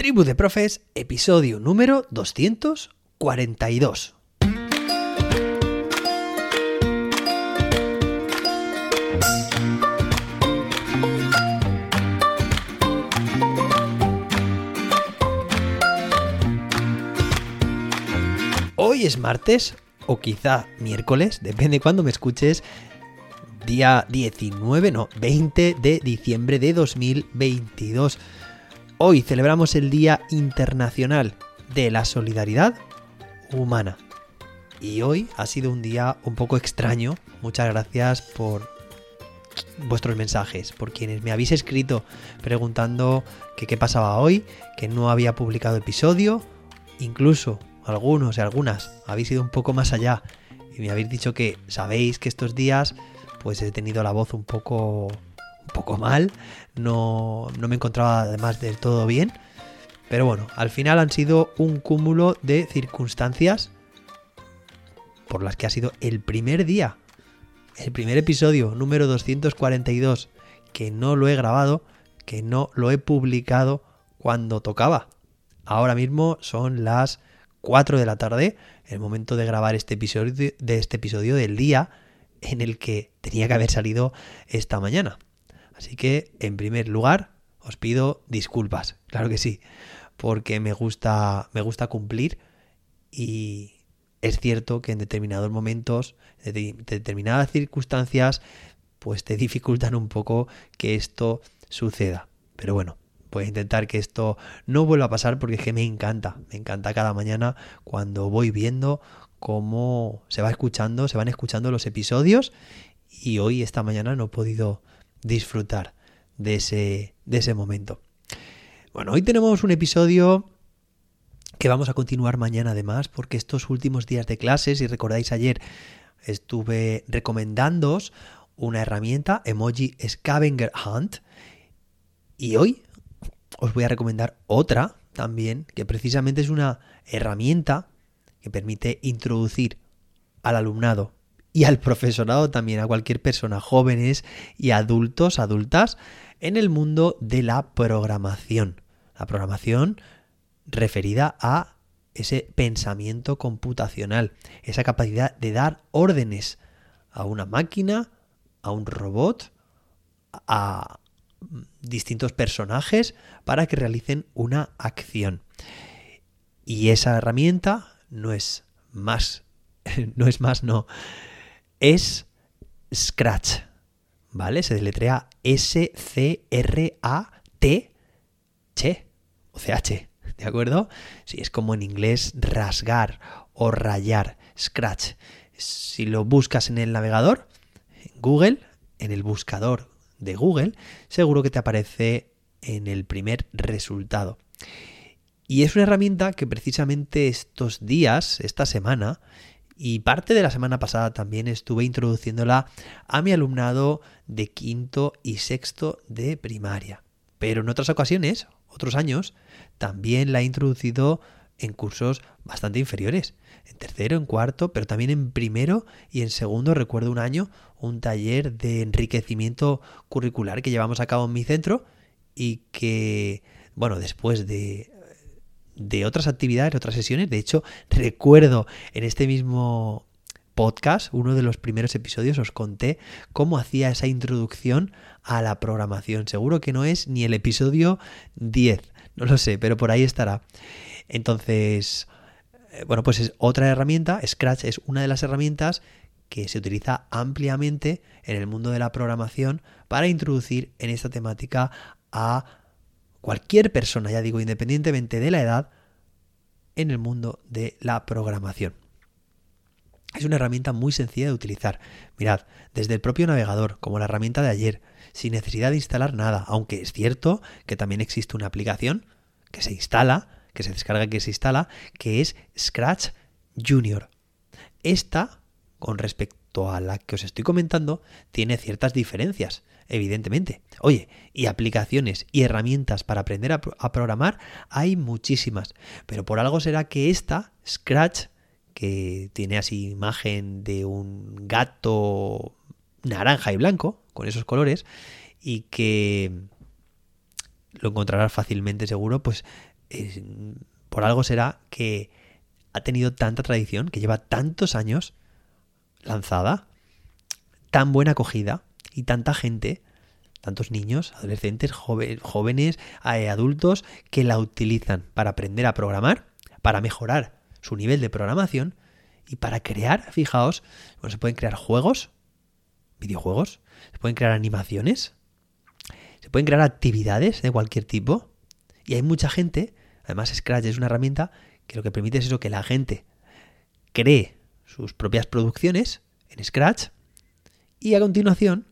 Tribu de Profes, episodio número 242. Hoy es martes o quizá miércoles, depende de cuándo me escuches, día 19, no, 20 de diciembre de 2022. Hoy celebramos el Día Internacional de la Solidaridad Humana. Y hoy ha sido un día un poco extraño. Muchas gracias por vuestros mensajes, por quienes me habéis escrito preguntando qué pasaba hoy, que no había publicado episodio, incluso algunos y algunas habéis ido un poco más allá y me habéis dicho que sabéis que estos días pues he tenido la voz un poco poco mal, no, no me encontraba además del todo bien, pero bueno, al final han sido un cúmulo de circunstancias por las que ha sido el primer día, el primer episodio número 242 que no lo he grabado, que no lo he publicado cuando tocaba. Ahora mismo son las 4 de la tarde, el momento de grabar este episodio, de este episodio del día en el que tenía que haber salido esta mañana. Así que, en primer lugar, os pido disculpas, claro que sí, porque me gusta, me gusta cumplir y es cierto que en determinados momentos, en determinadas circunstancias, pues te dificultan un poco que esto suceda. Pero bueno, voy a intentar que esto no vuelva a pasar porque es que me encanta, me encanta cada mañana cuando voy viendo cómo se va escuchando, se van escuchando los episodios y hoy, esta mañana, no he podido disfrutar de ese, de ese momento. Bueno, hoy tenemos un episodio que vamos a continuar mañana además, porque estos últimos días de clases, si recordáis ayer, estuve recomendándoos una herramienta, Emoji Scavenger Hunt, y hoy os voy a recomendar otra también, que precisamente es una herramienta que permite introducir al alumnado y al profesorado también, a cualquier persona, jóvenes y adultos, adultas, en el mundo de la programación. La programación referida a ese pensamiento computacional, esa capacidad de dar órdenes a una máquina, a un robot, a distintos personajes para que realicen una acción. Y esa herramienta no es más, no es más, no, es Scratch, ¿vale? Se deletrea S-C-R-A-T, Che, o C-H, ¿de acuerdo? Sí, es como en inglés rasgar o rayar, Scratch. Si lo buscas en el navegador, en Google, en el buscador de Google, seguro que te aparece en el primer resultado. Y es una herramienta que precisamente estos días, esta semana, y parte de la semana pasada también estuve introduciéndola a mi alumnado de quinto y sexto de primaria. Pero en otras ocasiones, otros años, también la he introducido en cursos bastante inferiores. En tercero, en cuarto, pero también en primero y en segundo. Recuerdo un año un taller de enriquecimiento curricular que llevamos a cabo en mi centro y que, bueno, después de de otras actividades, otras sesiones. De hecho, recuerdo en este mismo podcast, uno de los primeros episodios, os conté cómo hacía esa introducción a la programación. Seguro que no es ni el episodio 10, no lo sé, pero por ahí estará. Entonces, eh, bueno, pues es otra herramienta, Scratch es una de las herramientas que se utiliza ampliamente en el mundo de la programación para introducir en esta temática a cualquier persona, ya digo, independientemente de la edad, en el mundo de la programación. Es una herramienta muy sencilla de utilizar. Mirad, desde el propio navegador, como la herramienta de ayer, sin necesidad de instalar nada, aunque es cierto que también existe una aplicación que se instala, que se descarga y que se instala, que es Scratch Junior. Esta, con respecto a la que os estoy comentando, tiene ciertas diferencias evidentemente. Oye, y aplicaciones y herramientas para aprender a, programar hay muchísimas, pero por algo será que esta, Scratch, que tiene así imagen de un gato naranja y blanco, con esos colores, y que lo encontrarás fácilmente seguro, pues por algo será que ha tenido tanta tradición, que lleva tantos años lanzada, tan buena acogida y tanta gente, tantos niños, adolescentes, jóvenes, eh, adultos, que la utilizan para aprender a programar, para mejorar su nivel de programación y para crear, fijaos, se pueden crear juegos, videojuegos, se pueden crear animaciones, se pueden crear actividades de cualquier tipo. Y hay mucha gente, además Scratch es una herramienta que lo que permite es eso, que la gente cree sus propias producciones en Scratch y a continuación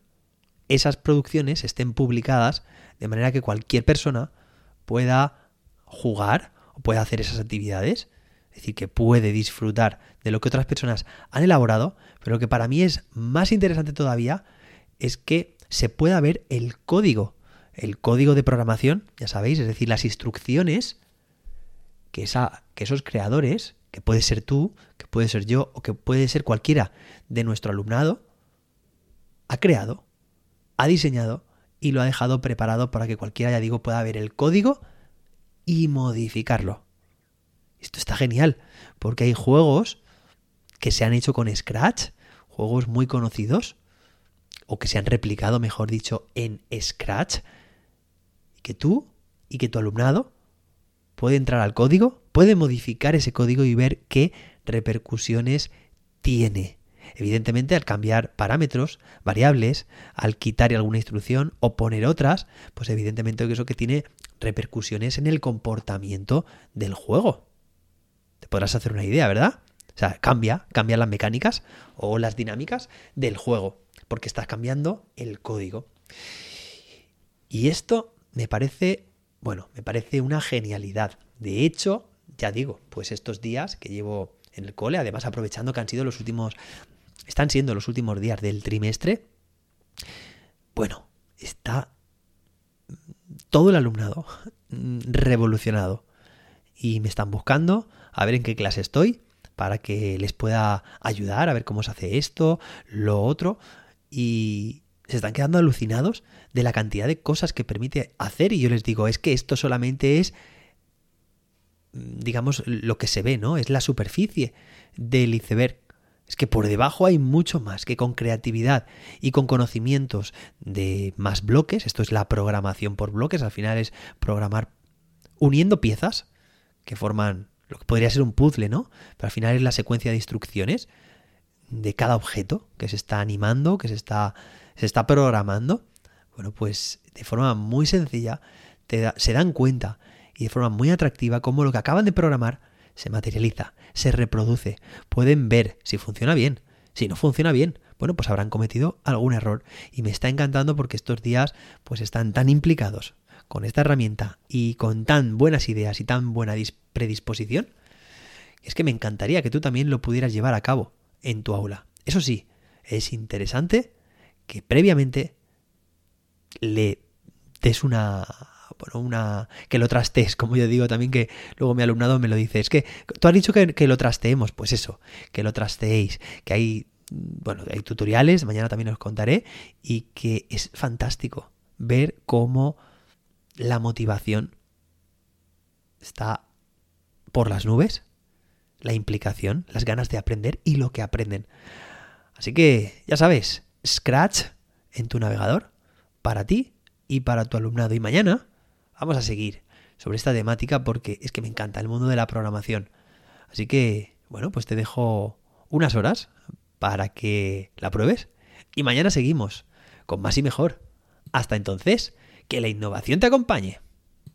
esas producciones estén publicadas de manera que cualquier persona pueda jugar o pueda hacer esas actividades. Es decir, que puede disfrutar de lo que otras personas han elaborado, pero lo que para mí es más interesante todavía es que se pueda ver el código, el código de programación, ya sabéis, es decir, las instrucciones que, esa, que esos creadores, que puede ser tú, que puede ser yo o que puede ser cualquiera de nuestro alumnado, ha creado, ha diseñado y lo ha dejado preparado para que cualquiera, ya digo, pueda ver el código y modificarlo. Esto está genial, porque hay juegos que se han hecho con Scratch, juegos muy conocidos, o que se han replicado, mejor dicho, en Scratch, y que tú y que tu alumnado puede entrar al código, puede modificar ese código y ver qué repercusiones tiene. Evidentemente, al cambiar parámetros, variables, al quitar alguna instrucción o poner otras, pues evidentemente eso que tiene repercusiones en el comportamiento del juego. Te podrás hacer una idea, ¿verdad? O sea, cambia, cambia las mecánicas o las dinámicas del juego, porque estás cambiando el código. Y esto me parece bueno, me parece una genialidad. De hecho, ya digo, pues estos días que llevo en el cole, además aprovechando que han sido los últimos, están siendo los últimos días del trimestre, bueno, está todo el alumnado revolucionado. Y me están buscando a ver en qué clase estoy para que les pueda ayudar a ver cómo se hace esto, lo otro. Y se están quedando alucinados de la cantidad de cosas que permite hacer y yo les digo, es que esto solamente es digamos lo que se ve, ¿no? Es la superficie del iceberg. Es que por debajo hay mucho más que con creatividad y con conocimientos de más bloques, esto es la programación por bloques, al final es programar uniendo piezas que forman lo que podría ser un puzzle, ¿no? Pero al final es la secuencia de instrucciones de cada objeto que se está animando, que se está se está programando, bueno, pues de forma muy sencilla se dan cuenta y de forma muy atractiva cómo lo que acaban de programar se materializa, se reproduce, pueden ver si funciona bien, si no funciona bien, bueno, pues habrán cometido algún error. Y me está encantando porque estos días pues están tan implicados con esta herramienta y con tan buenas ideas y tan buena predisposición, es que me encantaría que tú también lo pudieras llevar a cabo en tu aula. Eso sí, es interesante que previamente le des una bueno, una que lo trastees, como yo digo también que luego mi alumnado me lo dice, es que tú has dicho que, que lo trasteemos, pues eso, que lo trasteéis, que hay bueno, hay tutoriales, mañana también os contaré y que es fantástico ver cómo la motivación está por las nubes, la implicación, las ganas de aprender y lo que aprenden. Así que, ya sabes, Scratch en tu navegador para ti y para tu alumnado. Y mañana vamos a seguir sobre esta temática porque es que me encanta el mundo de la programación. Así que, bueno, pues te dejo unas horas para que la pruebes y mañana seguimos con más y mejor. Hasta entonces, que la innovación te acompañe.